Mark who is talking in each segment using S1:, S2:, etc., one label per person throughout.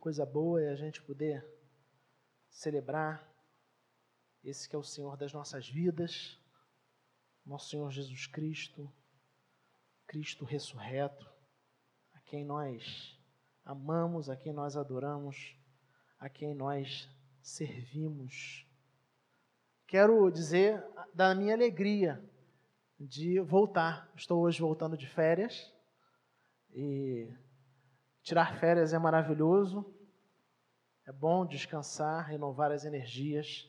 S1: Coisa boa é a gente poder celebrar esse que é o Senhor das nossas vidas, nosso Senhor Jesus Cristo, Cristo ressurreto, a quem nós amamos, a quem nós adoramos, a quem nós servimos. Quero dizer da minha alegria de voltar. Estou hoje voltando de férias e tirar férias é maravilhoso. É bom descansar, renovar as energias,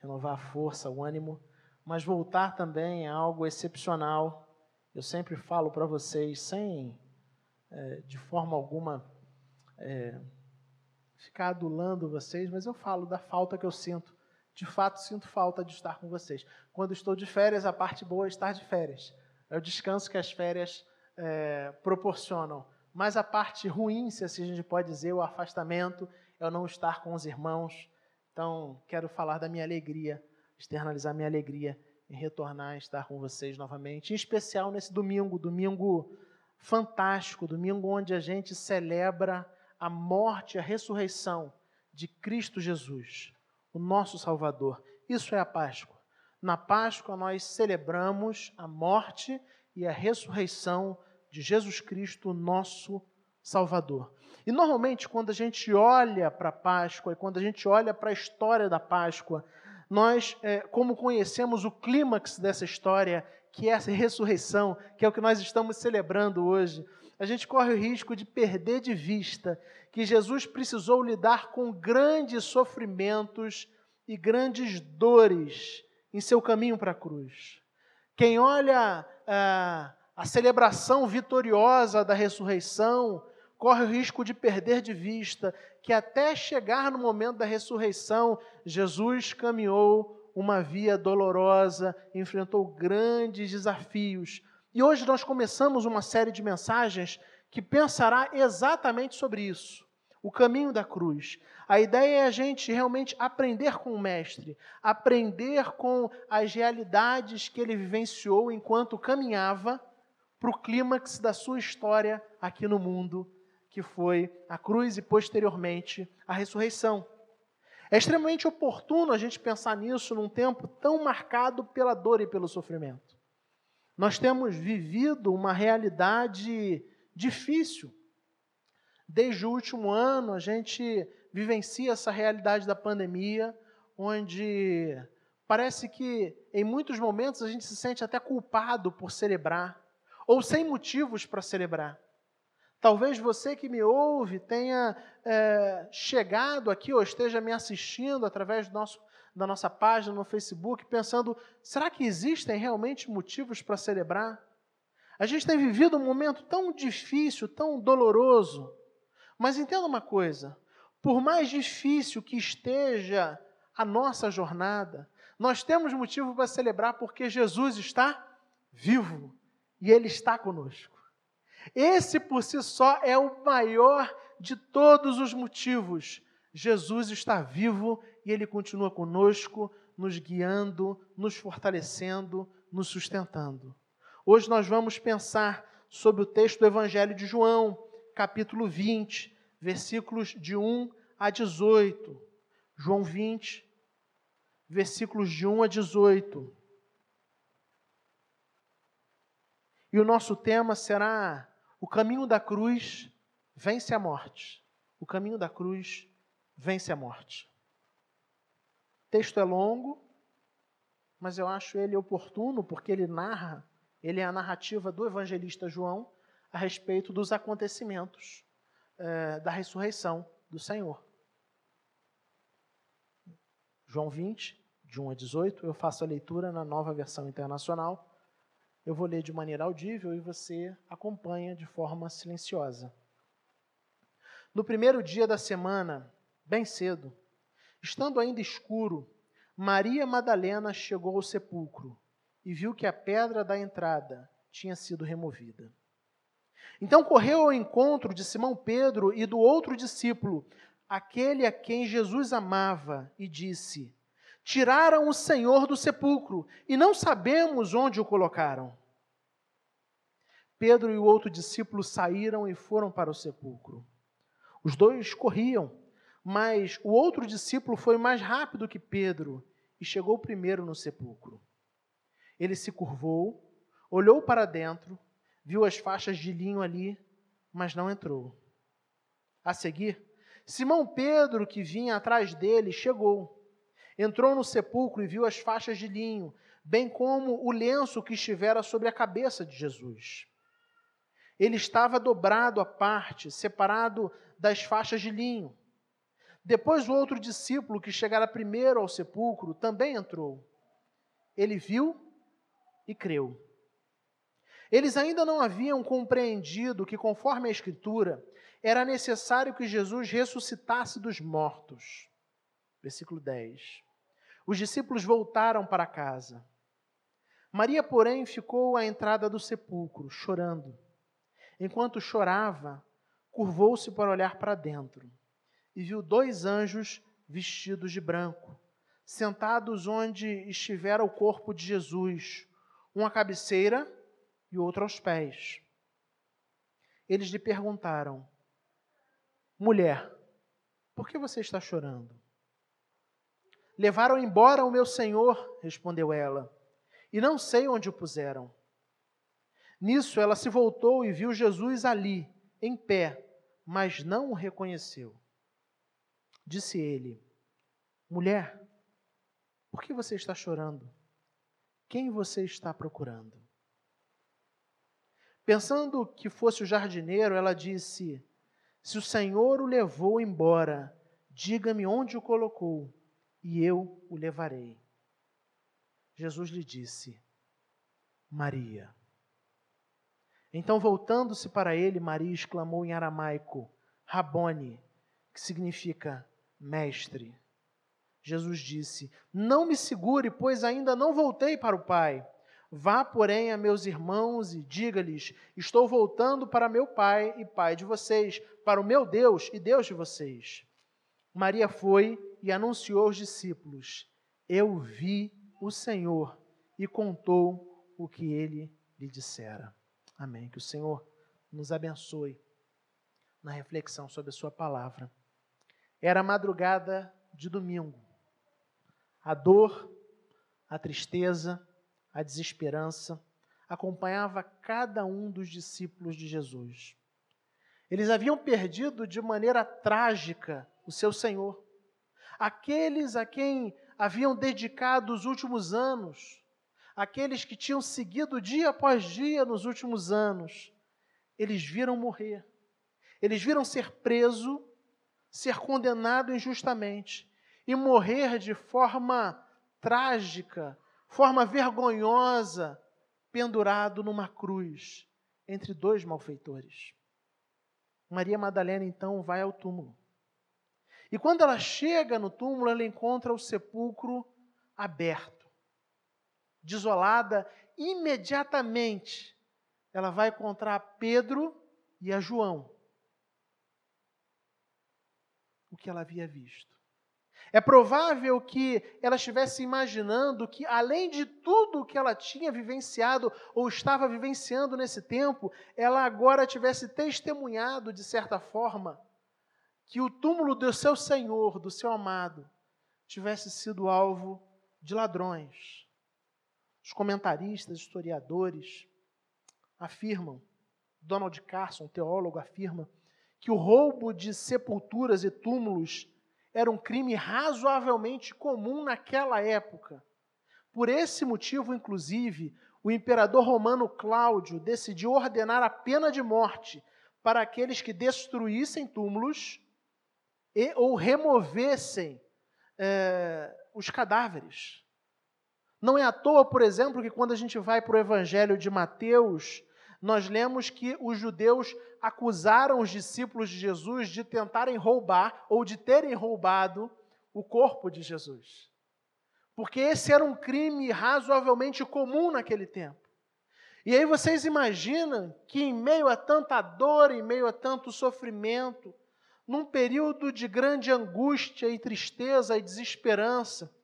S1: renovar a força, o ânimo, mas voltar também é algo excepcional. Eu sempre falo para vocês, sem é, de forma alguma é, ficar adulando vocês, mas eu falo da falta que eu sinto. De fato, sinto falta de estar com vocês. Quando estou de férias, a parte boa é estar de férias. É o descanso que as férias é, proporcionam. Mas a parte ruim, se assim a gente pode dizer, o afastamento, é o não estar com os irmãos. Então, quero falar da minha alegria, externalizar minha alegria em retornar e estar com vocês novamente. Em especial nesse domingo, domingo fantástico, domingo onde a gente celebra a morte a ressurreição de Cristo Jesus, o nosso Salvador. Isso é a Páscoa. Na Páscoa nós celebramos a morte e a ressurreição de Jesus Cristo, nosso Salvador. E normalmente, quando a gente olha para a Páscoa e quando a gente olha para a história da Páscoa, nós, é, como conhecemos o clímax dessa história, que é essa ressurreição, que é o que nós estamos celebrando hoje, a gente corre o risco de perder de vista que Jesus precisou lidar com grandes sofrimentos e grandes dores em seu caminho para a cruz. Quem olha ah, a celebração vitoriosa da ressurreição corre o risco de perder de vista que até chegar no momento da ressurreição, Jesus caminhou uma via dolorosa, enfrentou grandes desafios, e hoje nós começamos uma série de mensagens que pensará exatamente sobre isso, o caminho da cruz. A ideia é a gente realmente aprender com o Mestre, aprender com as realidades que ele vivenciou enquanto caminhava para o clímax da sua história aqui no mundo, que foi a cruz e posteriormente a ressurreição. É extremamente oportuno a gente pensar nisso num tempo tão marcado pela dor e pelo sofrimento. Nós temos vivido uma realidade difícil. Desde o último ano, a gente vivencia essa realidade da pandemia, onde parece que em muitos momentos a gente se sente até culpado por celebrar, ou sem motivos para celebrar. Talvez você que me ouve tenha é, chegado aqui ou esteja me assistindo através do nosso da nossa página no Facebook, pensando: será que existem realmente motivos para celebrar? A gente tem vivido um momento tão difícil, tão doloroso. Mas entenda uma coisa: por mais difícil que esteja a nossa jornada, nós temos motivo para celebrar porque Jesus está vivo e Ele está conosco. Esse por si só é o maior de todos os motivos. Jesus está vivo e Ele continua conosco, nos guiando, nos fortalecendo, nos sustentando. Hoje nós vamos pensar sobre o texto do Evangelho de João, capítulo 20, versículos de 1 a 18. João 20, versículos de 1 a 18. E o nosso tema será: o caminho da cruz vence a morte. O caminho da cruz vence a morte. O texto é longo, mas eu acho ele oportuno porque ele narra, ele é a narrativa do evangelista João a respeito dos acontecimentos é, da ressurreição do Senhor. João 20, de 1 a 18, eu faço a leitura na nova versão internacional. Eu vou ler de maneira audível e você acompanha de forma silenciosa. No primeiro dia da semana, bem cedo, Estando ainda escuro, Maria Madalena chegou ao sepulcro e viu que a pedra da entrada tinha sido removida. Então correu ao encontro de Simão Pedro e do outro discípulo, aquele a quem Jesus amava, e disse: Tiraram o Senhor do sepulcro e não sabemos onde o colocaram. Pedro e o outro discípulo saíram e foram para o sepulcro. Os dois corriam, mas o outro discípulo foi mais rápido que Pedro e chegou primeiro no sepulcro. Ele se curvou, olhou para dentro, viu as faixas de linho ali, mas não entrou. A seguir, Simão Pedro, que vinha atrás dele, chegou. Entrou no sepulcro e viu as faixas de linho, bem como o lenço que estivera sobre a cabeça de Jesus. Ele estava dobrado à parte, separado das faixas de linho. Depois o outro discípulo, que chegara primeiro ao sepulcro, também entrou. Ele viu e creu. Eles ainda não haviam compreendido que, conforme a Escritura, era necessário que Jesus ressuscitasse dos mortos. Versículo 10. Os discípulos voltaram para casa. Maria, porém, ficou à entrada do sepulcro, chorando. Enquanto chorava, curvou-se para olhar para dentro e viu dois anjos vestidos de branco, sentados onde estivera o corpo de Jesus, um à cabeceira e outro aos pés. Eles lhe perguntaram: Mulher, por que você está chorando? Levaram embora o meu senhor, respondeu ela, e não sei onde o puseram. Nisso ela se voltou e viu Jesus ali, em pé, mas não o reconheceu. Disse ele: Mulher, por que você está chorando? Quem você está procurando? Pensando que fosse o jardineiro, ela disse: Se o Senhor o levou embora, diga-me onde o colocou, e eu o levarei. Jesus lhe disse: Maria. Então, voltando-se para ele, Maria exclamou em aramaico: Rabone, que significa mestre. Jesus disse: Não me segure, pois ainda não voltei para o Pai. Vá, porém, a meus irmãos e diga-lhes: Estou voltando para meu Pai e Pai de vocês, para o meu Deus e Deus de vocês. Maria foi e anunciou aos discípulos: Eu vi o Senhor e contou o que ele lhe dissera. Amém. Que o Senhor nos abençoe na reflexão sobre a Sua palavra. Era madrugada de domingo. A dor, a tristeza, a desesperança acompanhava cada um dos discípulos de Jesus. Eles haviam perdido de maneira trágica o seu Senhor. Aqueles a quem haviam dedicado os últimos anos, aqueles que tinham seguido dia após dia nos últimos anos, eles viram morrer. Eles viram ser preso, ser condenado injustamente e morrer de forma trágica, forma vergonhosa, pendurado numa cruz entre dois malfeitores. Maria Madalena então vai ao túmulo. E quando ela chega no túmulo, ela encontra o sepulcro aberto desolada, imediatamente ela vai encontrar Pedro e a João. O que ela havia visto. É provável que ela estivesse imaginando que, além de tudo que ela tinha vivenciado ou estava vivenciando nesse tempo, ela agora tivesse testemunhado, de certa forma, que o túmulo do seu Senhor, do seu amado, tivesse sido alvo de ladrões, os comentaristas, historiadores afirmam, Donald Carson, teólogo, afirma que o roubo de sepulturas e túmulos era um crime razoavelmente comum naquela época. Por esse motivo, inclusive, o imperador romano Cláudio decidiu ordenar a pena de morte para aqueles que destruíssem túmulos e ou removessem é, os cadáveres. Não é à toa, por exemplo, que quando a gente vai para o Evangelho de Mateus, nós lemos que os judeus acusaram os discípulos de Jesus de tentarem roubar ou de terem roubado o corpo de Jesus. Porque esse era um crime razoavelmente comum naquele tempo. E aí vocês imaginam que em meio a tanta dor, em meio a tanto sofrimento, num período de grande angústia e tristeza e desesperança,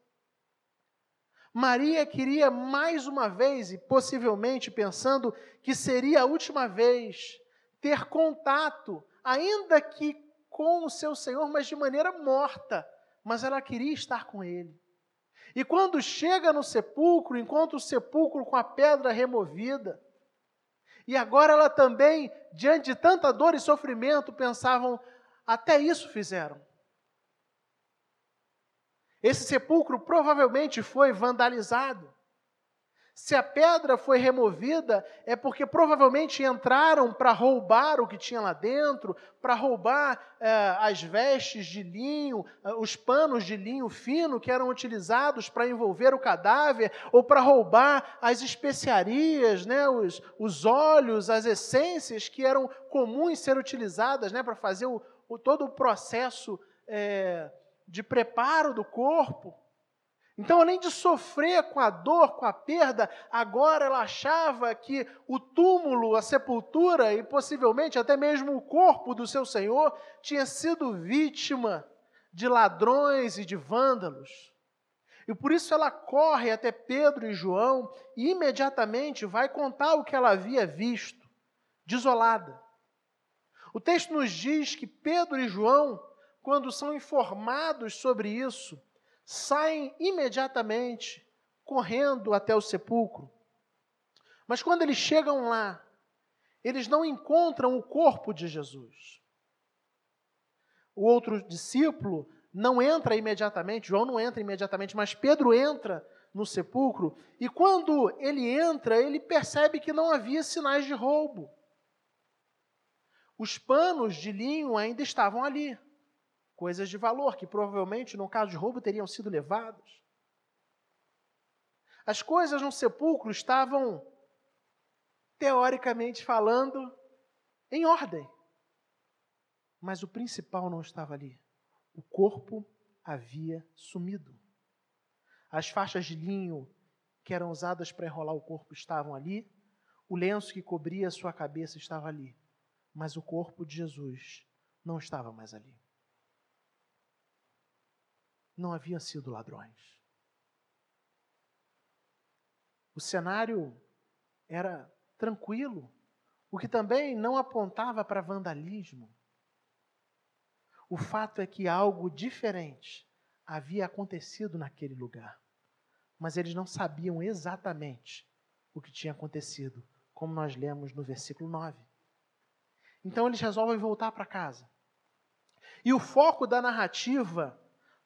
S1: Maria queria mais uma vez, e possivelmente pensando que seria a última vez, ter contato, ainda que com o seu Senhor, mas de maneira morta. Mas ela queria estar com ele. E quando chega no sepulcro, encontra o sepulcro com a pedra removida. E agora ela também, diante de tanta dor e sofrimento, pensavam: até isso fizeram. Esse sepulcro provavelmente foi vandalizado. Se a pedra foi removida, é porque provavelmente entraram para roubar o que tinha lá dentro, para roubar eh, as vestes de linho, eh, os panos de linho fino que eram utilizados para envolver o cadáver, ou para roubar as especiarias, né, os, os óleos, as essências que eram comuns ser utilizadas né, para fazer o, o, todo o processo eh, de preparo do corpo. Então, além de sofrer com a dor, com a perda, agora ela achava que o túmulo, a sepultura e possivelmente até mesmo o corpo do seu Senhor tinha sido vítima de ladrões e de vândalos. E por isso ela corre até Pedro e João e imediatamente vai contar o que ela havia visto, desolada. O texto nos diz que Pedro e João, quando são informados sobre isso, saem imediatamente, correndo até o sepulcro. Mas quando eles chegam lá, eles não encontram o corpo de Jesus. O outro discípulo não entra imediatamente, João não entra imediatamente, mas Pedro entra no sepulcro, e quando ele entra, ele percebe que não havia sinais de roubo. Os panos de linho ainda estavam ali coisas de valor que provavelmente, no caso de roubo, teriam sido levados. As coisas no sepulcro estavam, teoricamente falando, em ordem. Mas o principal não estava ali. O corpo havia sumido. As faixas de linho que eram usadas para enrolar o corpo estavam ali. O lenço que cobria a sua cabeça estava ali. Mas o corpo de Jesus não estava mais ali não haviam sido ladrões. O cenário era tranquilo, o que também não apontava para vandalismo. O fato é que algo diferente havia acontecido naquele lugar, mas eles não sabiam exatamente o que tinha acontecido, como nós lemos no versículo 9. Então eles resolvem voltar para casa. E o foco da narrativa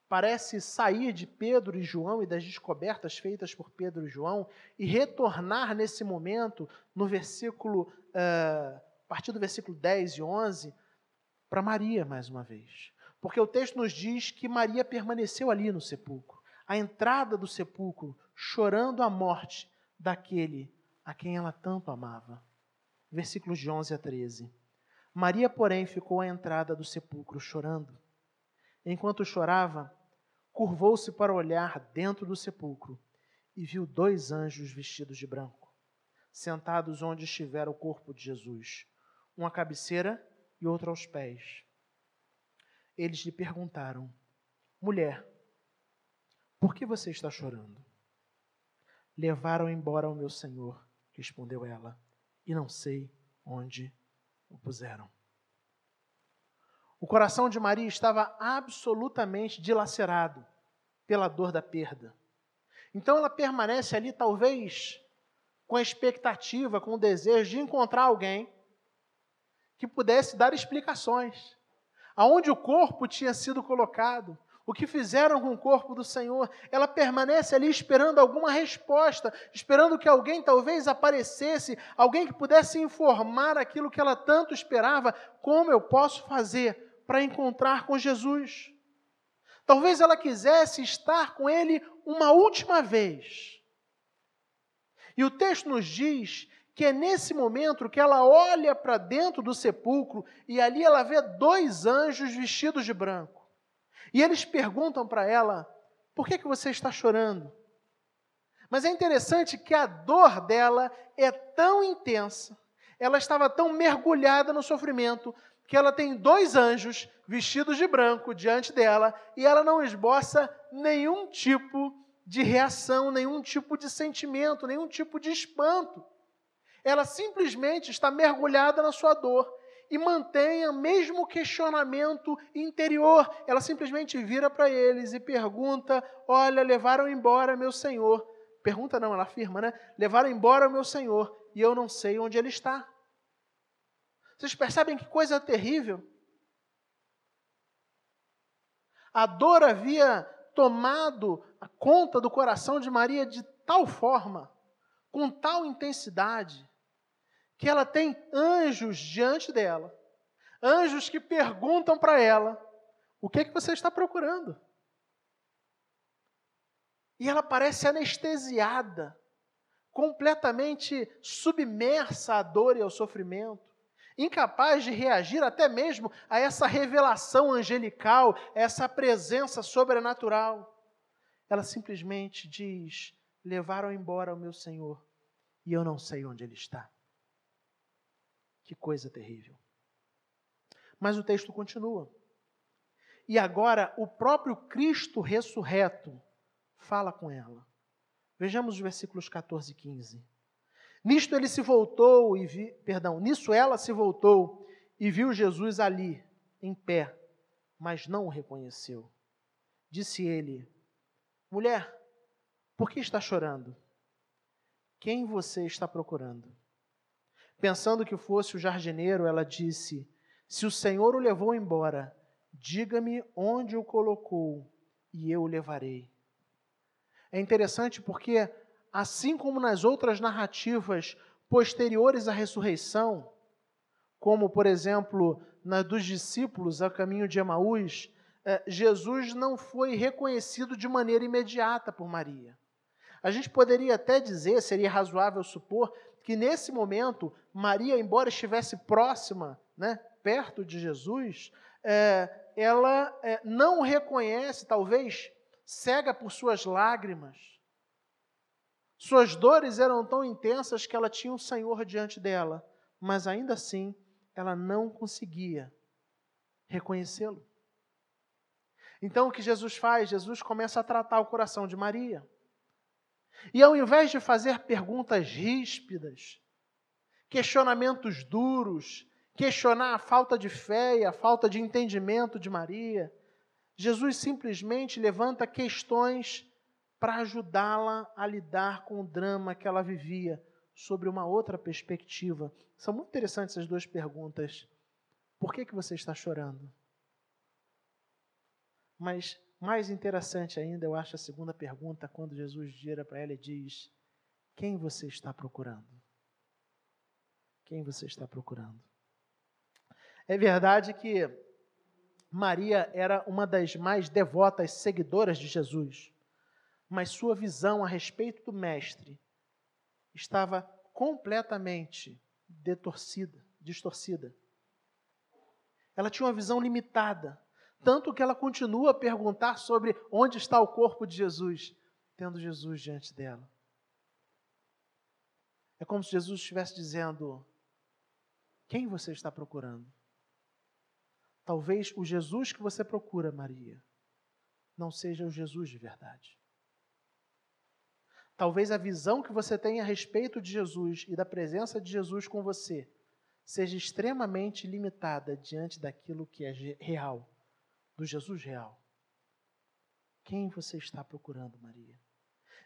S1: parece sair de Pedro e João e das descobertas feitas por Pedro e João e retornar nesse momento, no versículo, uh, a partir do versículo 10 e 11, para Maria mais uma vez. Porque o texto nos diz que Maria permaneceu ali no sepulcro, à entrada do sepulcro, chorando a morte daquele a quem ela tanto amava. Versículos de 11 a 13. Maria, porém, ficou à entrada do sepulcro chorando. Enquanto chorava, curvou-se para olhar dentro do sepulcro e viu dois anjos vestidos de branco, sentados onde estivera o corpo de Jesus, um à cabeceira e outro aos pés. Eles lhe perguntaram: Mulher, por que você está chorando? Levaram embora o meu senhor, respondeu ela, e não sei onde o puseram. O coração de Maria estava absolutamente dilacerado pela dor da perda. Então ela permanece ali, talvez, com a expectativa, com o desejo de encontrar alguém que pudesse dar explicações. Aonde o corpo tinha sido colocado, o que fizeram com o corpo do Senhor. Ela permanece ali esperando alguma resposta, esperando que alguém talvez aparecesse, alguém que pudesse informar aquilo que ela tanto esperava. Como eu posso fazer para encontrar com Jesus. Talvez ela quisesse estar com ele uma última vez. E o texto nos diz que é nesse momento que ela olha para dentro do sepulcro e ali ela vê dois anjos vestidos de branco. E eles perguntam para ela: por que, que você está chorando? Mas é interessante que a dor dela é tão intensa, ela estava tão mergulhada no sofrimento, que ela tem dois anjos vestidos de branco diante dela e ela não esboça nenhum tipo de reação, nenhum tipo de sentimento, nenhum tipo de espanto. Ela simplesmente está mergulhada na sua dor e mantém o mesmo questionamento interior. Ela simplesmente vira para eles e pergunta: Olha, levaram embora meu senhor. Pergunta não, ela afirma, né? Levaram embora meu senhor e eu não sei onde ele está. Vocês percebem que coisa terrível? A dor havia tomado a conta do coração de Maria de tal forma, com tal intensidade, que ela tem anjos diante dela, anjos que perguntam para ela: o que é que você está procurando? E ela parece anestesiada, completamente submersa à dor e ao sofrimento incapaz de reagir até mesmo a essa revelação angelical, essa presença sobrenatural. Ela simplesmente diz: Levaram embora o meu Senhor e eu não sei onde ele está. Que coisa terrível. Mas o texto continua. E agora o próprio Cristo ressurreto fala com ela. Vejamos os versículos 14 e 15. Nisto ele se voltou e vi, perdão, nisso ela se voltou e viu Jesus ali, em pé, mas não o reconheceu. Disse ele: Mulher, por que está chorando? Quem você está procurando? Pensando que fosse o jardineiro, ela disse: Se o Senhor o levou embora, diga-me onde o colocou e eu o levarei. É interessante porque assim como nas outras narrativas posteriores à ressurreição, como, por exemplo, na dos discípulos a caminho de Emaús, eh, Jesus não foi reconhecido de maneira imediata por Maria. A gente poderia até dizer, seria razoável supor, que nesse momento, Maria, embora estivesse próxima, né, perto de Jesus, é, ela é, não reconhece, talvez cega por suas lágrimas, suas dores eram tão intensas que ela tinha um Senhor diante dela, mas ainda assim ela não conseguia reconhecê-lo. Então o que Jesus faz? Jesus começa a tratar o coração de Maria. E ao invés de fazer perguntas ríspidas, questionamentos duros, questionar a falta de fé e a falta de entendimento de Maria, Jesus simplesmente levanta questões para ajudá-la a lidar com o drama que ela vivia sobre uma outra perspectiva. São muito interessantes essas duas perguntas. Por que, que você está chorando? Mas mais interessante ainda, eu acho a segunda pergunta, quando Jesus gira para ela e diz: Quem você está procurando? Quem você está procurando? É verdade que Maria era uma das mais devotas seguidoras de Jesus mas sua visão a respeito do Mestre estava completamente detorcida, distorcida. Ela tinha uma visão limitada, tanto que ela continua a perguntar sobre onde está o corpo de Jesus, tendo Jesus diante dela. É como se Jesus estivesse dizendo: Quem você está procurando? Talvez o Jesus que você procura, Maria, não seja o Jesus de verdade. Talvez a visão que você tem a respeito de Jesus e da presença de Jesus com você seja extremamente limitada diante daquilo que é real, do Jesus real. Quem você está procurando, Maria?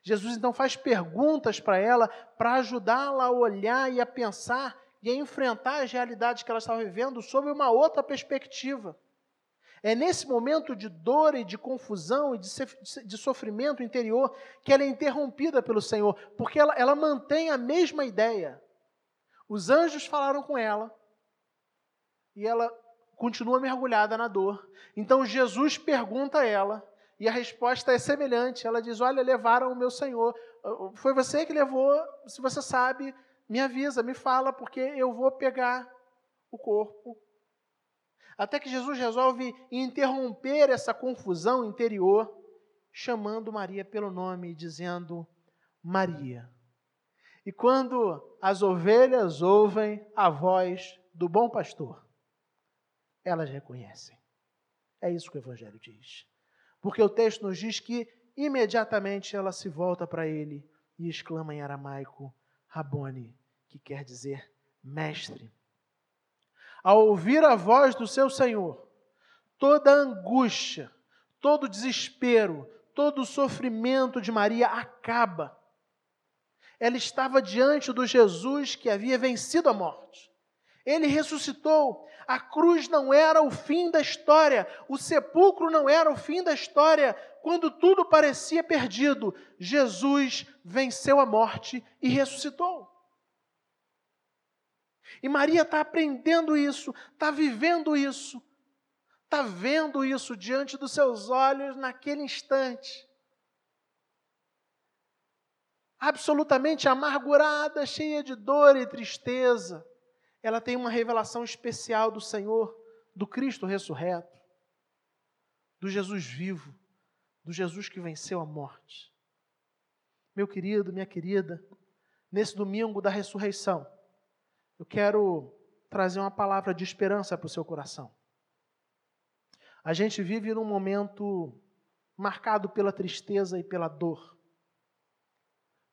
S1: Jesus então faz perguntas para ela para ajudá-la a olhar e a pensar e a enfrentar as realidades que ela estava vivendo sob uma outra perspectiva. É nesse momento de dor e de confusão e de, sofrimento interior que ela é interrompida pelo Senhor, porque ela, ela mantém a mesma ideia. Os anjos falaram com ela e ela continua mergulhada na dor. Então Jesus pergunta a ela e a resposta é semelhante. Ela diz: Olha, levaram o meu Senhor. Foi você que levou. Se você sabe, me avisa, me fala, porque eu vou pegar o corpo até que Jesus resolve interromper essa confusão interior, chamando Maria pelo nome e dizendo: Maria. E quando as ovelhas ouvem a voz do bom pastor, elas reconhecem. É isso que o Evangelho diz. Porque o texto nos diz que imediatamente ela se volta para ele e exclama em aramaico: Rabone, que quer dizer mestre. Ao ouvir a voz do seu Senhor, toda angústia, todo desespero, todo sofrimento de Maria acaba. Ela estava diante do Jesus que havia vencido a morte. Ele ressuscitou. A cruz não era o fim da história, o sepulcro não era o fim da história. Quando tudo parecia perdido, Jesus venceu a morte e ressuscitou. E Maria está aprendendo isso, está vivendo isso, está vendo isso diante dos seus olhos naquele instante. Absolutamente amargurada, cheia de dor e tristeza ela tem uma revelação especial do Senhor, do Cristo ressurreto, do Jesus vivo, do Jesus que venceu a morte. Meu querido, minha querida, nesse domingo da ressurreição, eu quero trazer uma palavra de esperança para o seu coração. A gente vive num momento marcado pela tristeza e pela dor.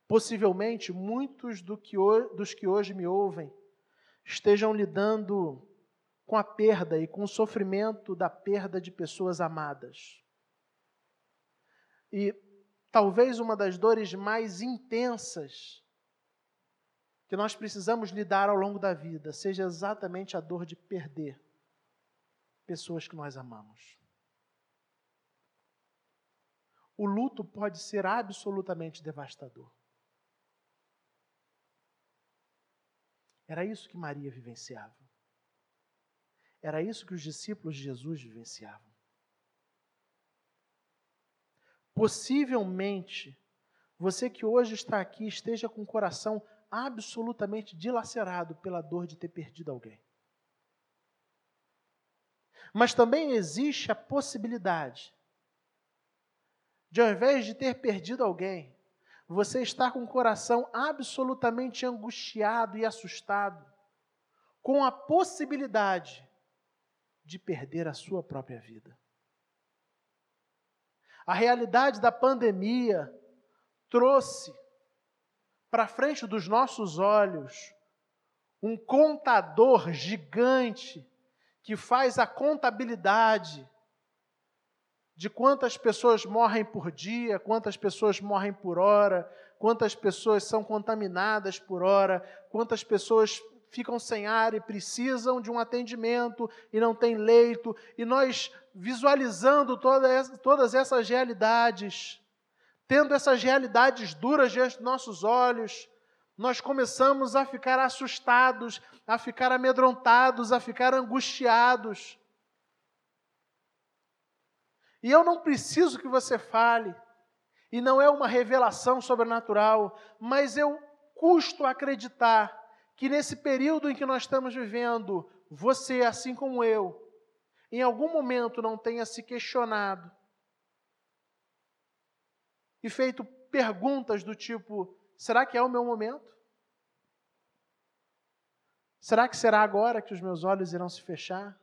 S1: Possivelmente, muitos do que, dos que hoje me ouvem estejam lidando com a perda e com o sofrimento da perda de pessoas amadas. E talvez uma das dores mais intensas que nós precisamos lidar ao longo da vida seja exatamente a dor de perder pessoas que nós amamos. O luto pode ser absolutamente devastador. Era isso que Maria vivenciava. Era isso que os discípulos de Jesus vivenciavam. Possivelmente, você que hoje está aqui esteja com o coração absolutamente dilacerado pela dor de ter perdido alguém. Mas também existe a possibilidade de, ao invés de ter perdido alguém, você está com o coração absolutamente angustiado e assustado, com a possibilidade de perder a sua própria vida. A realidade da pandemia trouxe para frente dos nossos olhos um contador gigante que faz a contabilidade de quantas pessoas morrem por dia, quantas pessoas morrem por hora, quantas pessoas são contaminadas por hora, quantas pessoas ficam sem ar e precisam de um atendimento e não têm leito, e nós visualizando todas essas realidades, tendo essas realidades duras diante dos nossos olhos, nós começamos a ficar assustados, a ficar amedrontados, a ficar angustiados. E eu não preciso que você fale, e não é uma revelação sobrenatural, mas eu custo acreditar que nesse período em que nós estamos vivendo, você, assim como eu, em algum momento não tenha se questionado e feito perguntas do tipo: será que é o meu momento? Será que será agora que os meus olhos irão se fechar?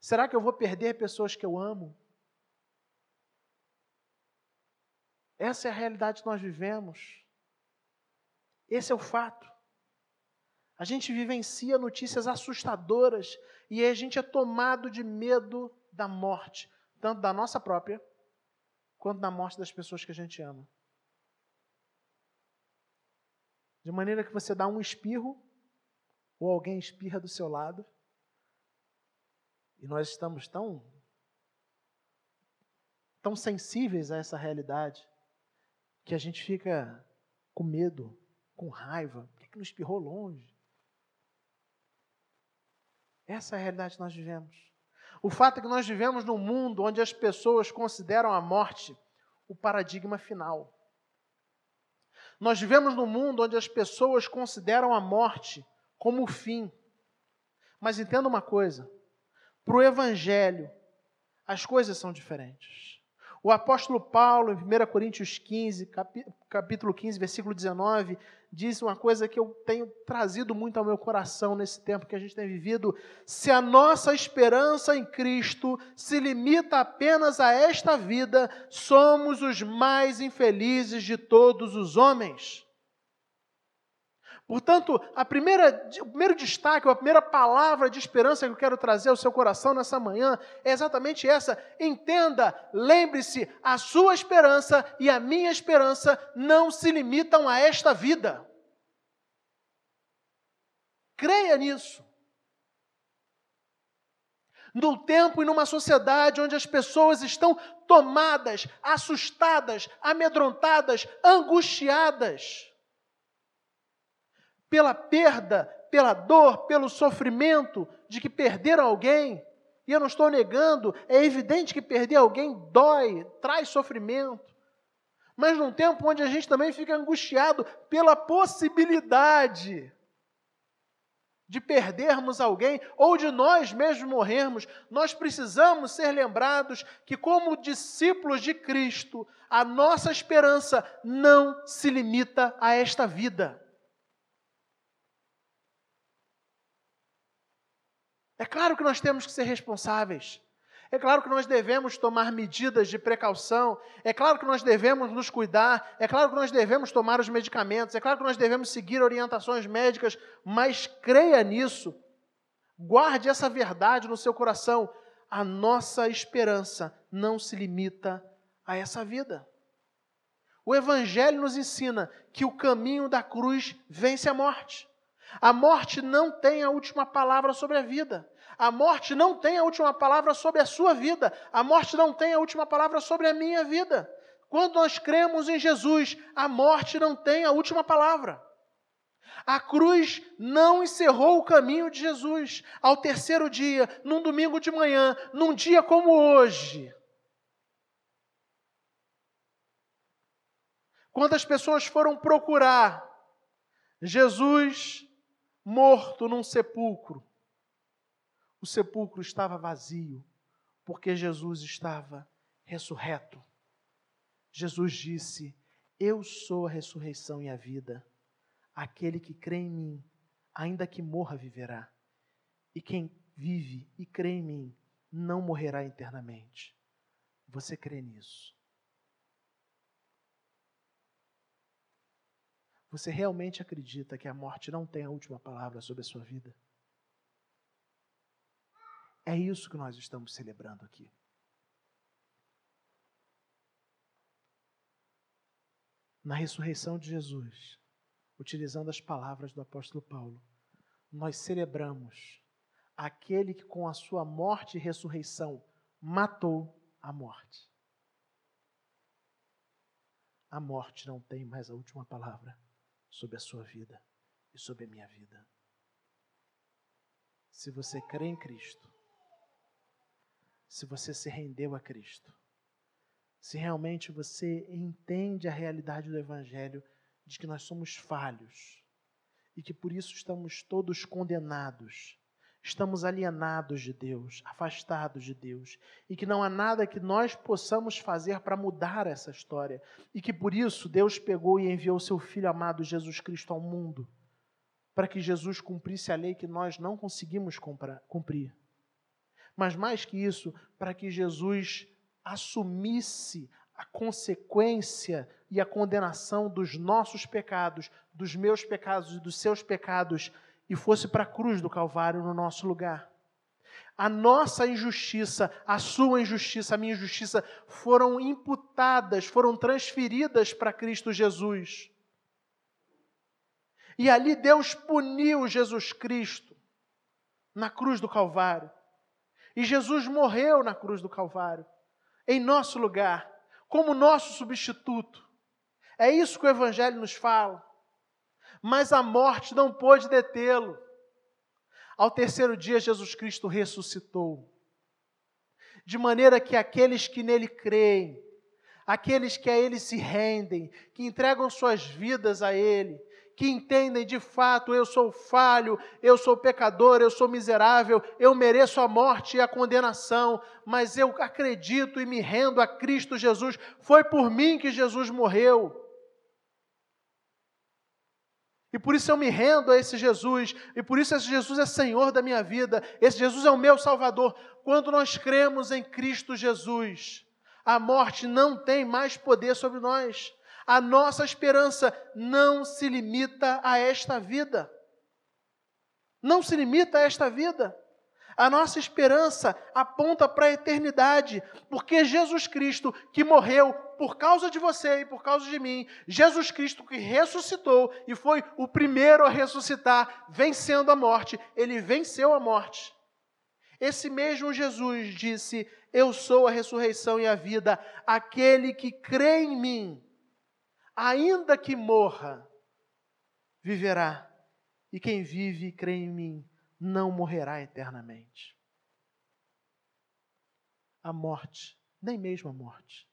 S1: Será que eu vou perder pessoas que eu amo? Essa é a realidade que nós vivemos. Esse é o fato. A gente vivencia notícias assustadoras e a gente é tomado de medo da morte, tanto da nossa própria, quanto da morte das pessoas que a gente ama. De maneira que você dá um espirro, ou alguém espirra do seu lado, e nós estamos tão, tão sensíveis a essa realidade, que a gente fica com medo, com raiva. Por que não espirrou longe? Essa é a realidade que nós vivemos. O fato é que nós vivemos num mundo onde as pessoas consideram a morte o paradigma final. Nós vivemos num mundo onde as pessoas consideram a morte como o fim. Mas entenda uma coisa: para o Evangelho, as coisas são diferentes. O apóstolo Paulo, em 1 Coríntios 15, capítulo 15, versículo 19, diz uma coisa que eu tenho trazido muito ao meu coração nesse tempo que a gente tem vivido: se a nossa esperança em Cristo se limita apenas a esta vida, somos os mais infelizes de todos os homens. Portanto, a primeira, o primeiro destaque, a primeira palavra de esperança que eu quero trazer ao seu coração nessa manhã é exatamente essa. Entenda, lembre-se, a sua esperança e a minha esperança não se limitam a esta vida. Creia nisso. No tempo e numa sociedade onde as pessoas estão tomadas, assustadas, amedrontadas, angustiadas, pela perda, pela dor, pelo sofrimento de que perderam alguém. E eu não estou negando, é evidente que perder alguém dói, traz sofrimento. Mas num tempo onde a gente também fica angustiado pela possibilidade de perdermos alguém ou de nós mesmos morrermos, nós precisamos ser lembrados que, como discípulos de Cristo, a nossa esperança não se limita a esta vida. É claro que nós temos que ser responsáveis. É claro que nós devemos tomar medidas de precaução. É claro que nós devemos nos cuidar. É claro que nós devemos tomar os medicamentos. É claro que nós devemos seguir orientações médicas. Mas creia nisso. Guarde essa verdade no seu coração. A nossa esperança não se limita a essa vida. O Evangelho nos ensina que o caminho da cruz vence a morte. A morte não tem a última palavra sobre a vida. A morte não tem a última palavra sobre a sua vida. A morte não tem a última palavra sobre a minha vida. Quando nós cremos em Jesus, a morte não tem a última palavra. A cruz não encerrou o caminho de Jesus. Ao terceiro dia, num domingo de manhã, num dia como hoje, quando as pessoas foram procurar Jesus morto num sepulcro. O sepulcro estava vazio, porque Jesus estava ressurreto. Jesus disse: Eu sou a ressurreição e a vida. Aquele que crê em mim, ainda que morra, viverá. E quem vive e crê em mim, não morrerá eternamente. Você crê nisso? Você realmente acredita que a morte não tem a última palavra sobre a sua vida? É isso que nós estamos celebrando aqui. Na ressurreição de Jesus, utilizando as palavras do apóstolo Paulo, nós celebramos aquele que com a sua morte e ressurreição matou a morte. A morte não tem mais a última palavra sobre a sua vida e sobre a minha vida. Se você crê em Cristo, se você se rendeu a Cristo, se realmente você entende a realidade do Evangelho de que nós somos falhos e que por isso estamos todos condenados, estamos alienados de Deus, afastados de Deus, e que não há nada que nós possamos fazer para mudar essa história, e que por isso Deus pegou e enviou seu Filho amado Jesus Cristo ao mundo, para que Jesus cumprisse a lei que nós não conseguimos cumprir. Mas mais que isso, para que Jesus assumisse a consequência e a condenação dos nossos pecados, dos meus pecados e dos seus pecados, e fosse para a cruz do Calvário no nosso lugar. A nossa injustiça, a sua injustiça, a minha injustiça foram imputadas, foram transferidas para Cristo Jesus. E ali Deus puniu Jesus Cristo na cruz do Calvário. E Jesus morreu na cruz do Calvário, em nosso lugar, como nosso substituto. É isso que o Evangelho nos fala. Mas a morte não pôde detê-lo. Ao terceiro dia, Jesus Cristo ressuscitou. De maneira que aqueles que nele creem, aqueles que a ele se rendem, que entregam suas vidas a ele, que entendem de fato: eu sou falho, eu sou pecador, eu sou miserável, eu mereço a morte e a condenação, mas eu acredito e me rendo a Cristo Jesus. Foi por mim que Jesus morreu. E por isso eu me rendo a esse Jesus, e por isso esse Jesus é Senhor da minha vida, esse Jesus é o meu Salvador. Quando nós cremos em Cristo Jesus, a morte não tem mais poder sobre nós. A nossa esperança não se limita a esta vida. Não se limita a esta vida. A nossa esperança aponta para a eternidade, porque Jesus Cristo, que morreu por causa de você e por causa de mim, Jesus Cristo que ressuscitou e foi o primeiro a ressuscitar, vencendo a morte, ele venceu a morte. Esse mesmo Jesus disse: Eu sou a ressurreição e a vida, aquele que crê em mim, ainda que morra, viverá. E quem vive e crê em mim não morrerá eternamente. A morte, nem mesmo a morte,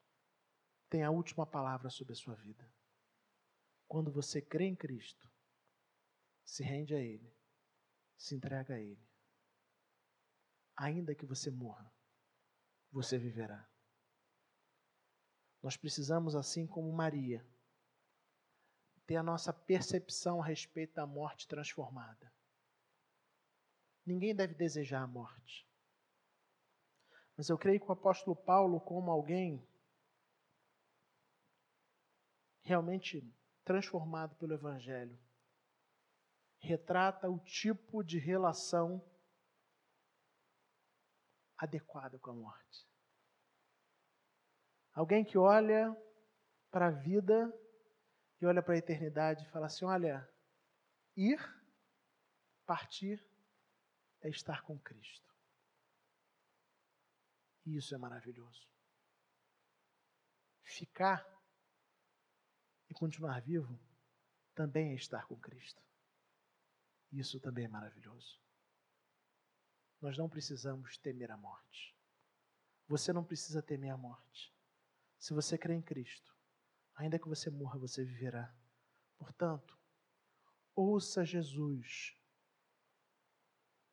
S1: tem a última palavra sobre a sua vida. Quando você crê em Cristo, se rende a Ele, se entrega a Ele, ainda que você morra, você viverá. Nós precisamos, assim como Maria, ter a nossa percepção a respeito da morte transformada. Ninguém deve desejar a morte. Mas eu creio que o apóstolo Paulo, como alguém realmente transformado pelo Evangelho, retrata o tipo de relação adequada com a morte. Alguém que olha para a vida e olha para a eternidade e fala assim: olha, ir, partir, é estar com Cristo. E isso é maravilhoso. Ficar e continuar vivo também é estar com Cristo. Isso também é maravilhoso. Nós não precisamos temer a morte. Você não precisa temer a morte. Se você crê em Cristo, ainda que você morra, você viverá. Portanto, ouça Jesus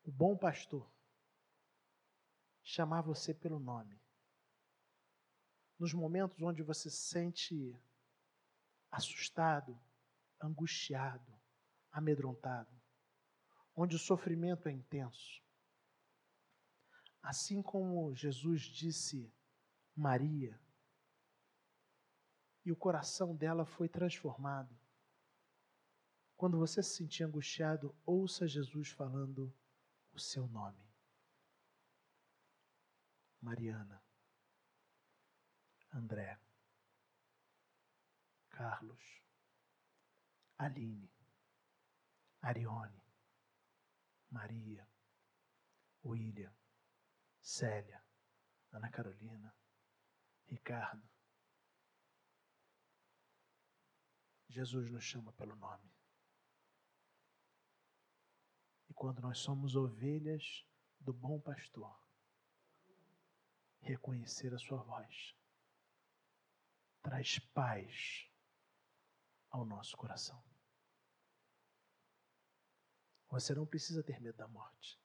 S1: o bom pastor, chamar você pelo nome. Nos momentos onde você se sente assustado, angustiado, amedrontado, onde o sofrimento é intenso. Assim como Jesus disse Maria, e o coração dela foi transformado. Quando você se sentir angustiado, ouça Jesus falando o seu nome. Mariana, André, Carlos, Aline, Arione, Maria, William, Célia, Ana Carolina, Ricardo. Jesus nos chama pelo nome quando nós somos ovelhas do bom pastor, reconhecer a sua voz traz paz ao nosso coração. Você não precisa ter medo da morte.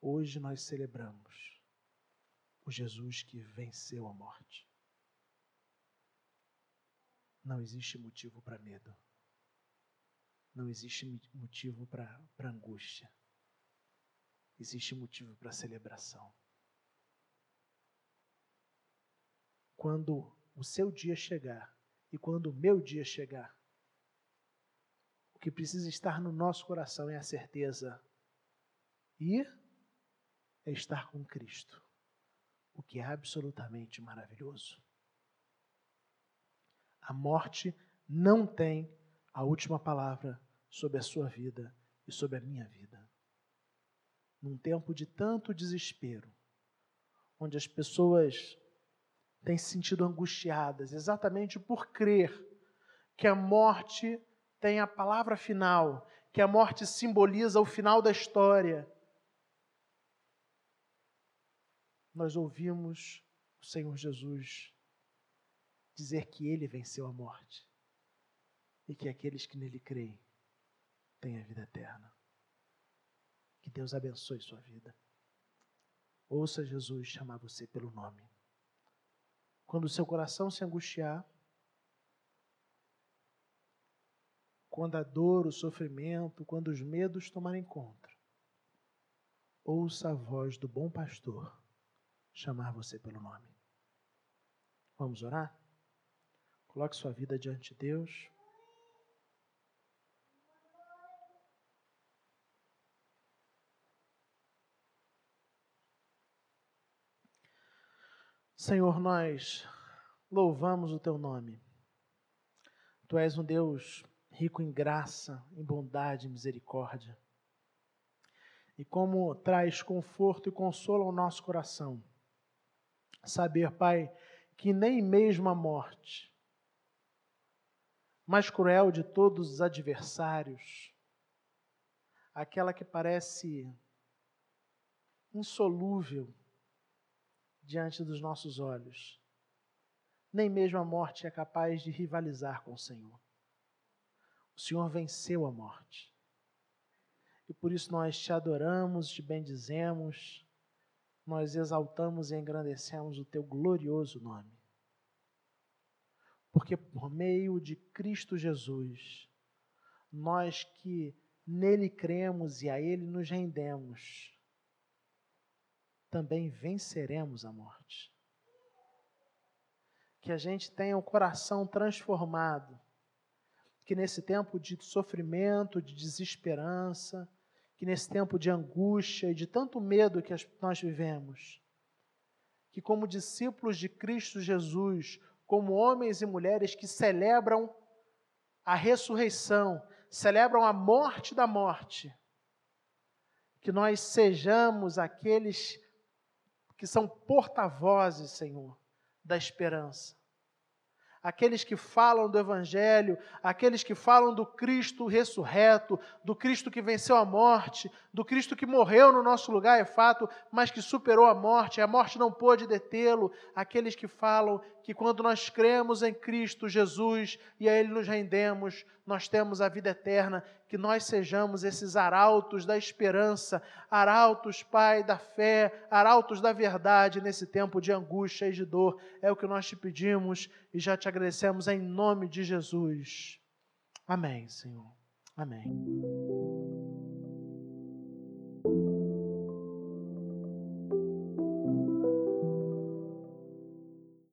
S1: Hoje nós celebramos o Jesus que venceu a morte. Não existe motivo para medo não existe motivo para angústia. Existe motivo para celebração. Quando o seu dia chegar e quando o meu dia chegar, o que precisa estar no nosso coração é a certeza: ir é estar com Cristo, o que é absolutamente maravilhoso. A morte não tem a última palavra sobre a sua vida e sobre a minha vida. Num tempo de tanto desespero, onde as pessoas têm se sentido angustiadas exatamente por crer que a morte tem a palavra final, que a morte simboliza o final da história. Nós ouvimos o Senhor Jesus dizer que ele venceu a morte e que aqueles que nele creem tenham a vida eterna. Que Deus abençoe sua vida. Ouça Jesus chamar você pelo nome. Quando o seu coração se angustiar, quando a dor, o sofrimento, quando os medos tomarem conta, ouça a voz do bom pastor chamar você pelo nome. Vamos orar? Coloque sua vida diante de Deus. Senhor, nós louvamos o teu nome. Tu és um Deus rico em graça, em bondade e misericórdia. E como traz conforto e consolo ao nosso coração, saber, Pai, que nem mesmo a morte, mais cruel de todos os adversários, aquela que parece insolúvel, diante dos nossos olhos. Nem mesmo a morte é capaz de rivalizar com o Senhor. O Senhor venceu a morte. E por isso nós te adoramos, te bendizemos, nós exaltamos e engrandecemos o teu glorioso nome. Porque por meio de Cristo Jesus, nós que nele cremos e a ele nos rendemos, também venceremos a morte. Que a gente tenha o um coração transformado, que nesse tempo de sofrimento, de desesperança, que nesse tempo de angústia e de tanto medo que nós vivemos, que como discípulos de Cristo Jesus, como homens e mulheres que celebram a ressurreição, celebram a morte da morte, que nós sejamos aqueles que são porta-vozes, Senhor, da esperança. Aqueles que falam do Evangelho, aqueles que falam do Cristo ressurreto, do Cristo que venceu a morte, do Cristo que morreu no nosso lugar, é fato, mas que superou a morte, a morte não pôde detê-lo. Aqueles que falam que quando nós cremos em Cristo Jesus e a Ele nos rendemos, nós temos a vida eterna, que nós sejamos esses arautos da esperança, arautos, Pai, da fé, arautos da verdade nesse tempo de angústia e de dor. É o que nós te pedimos e já te agradecemos em nome de Jesus. Amém, Senhor. Amém.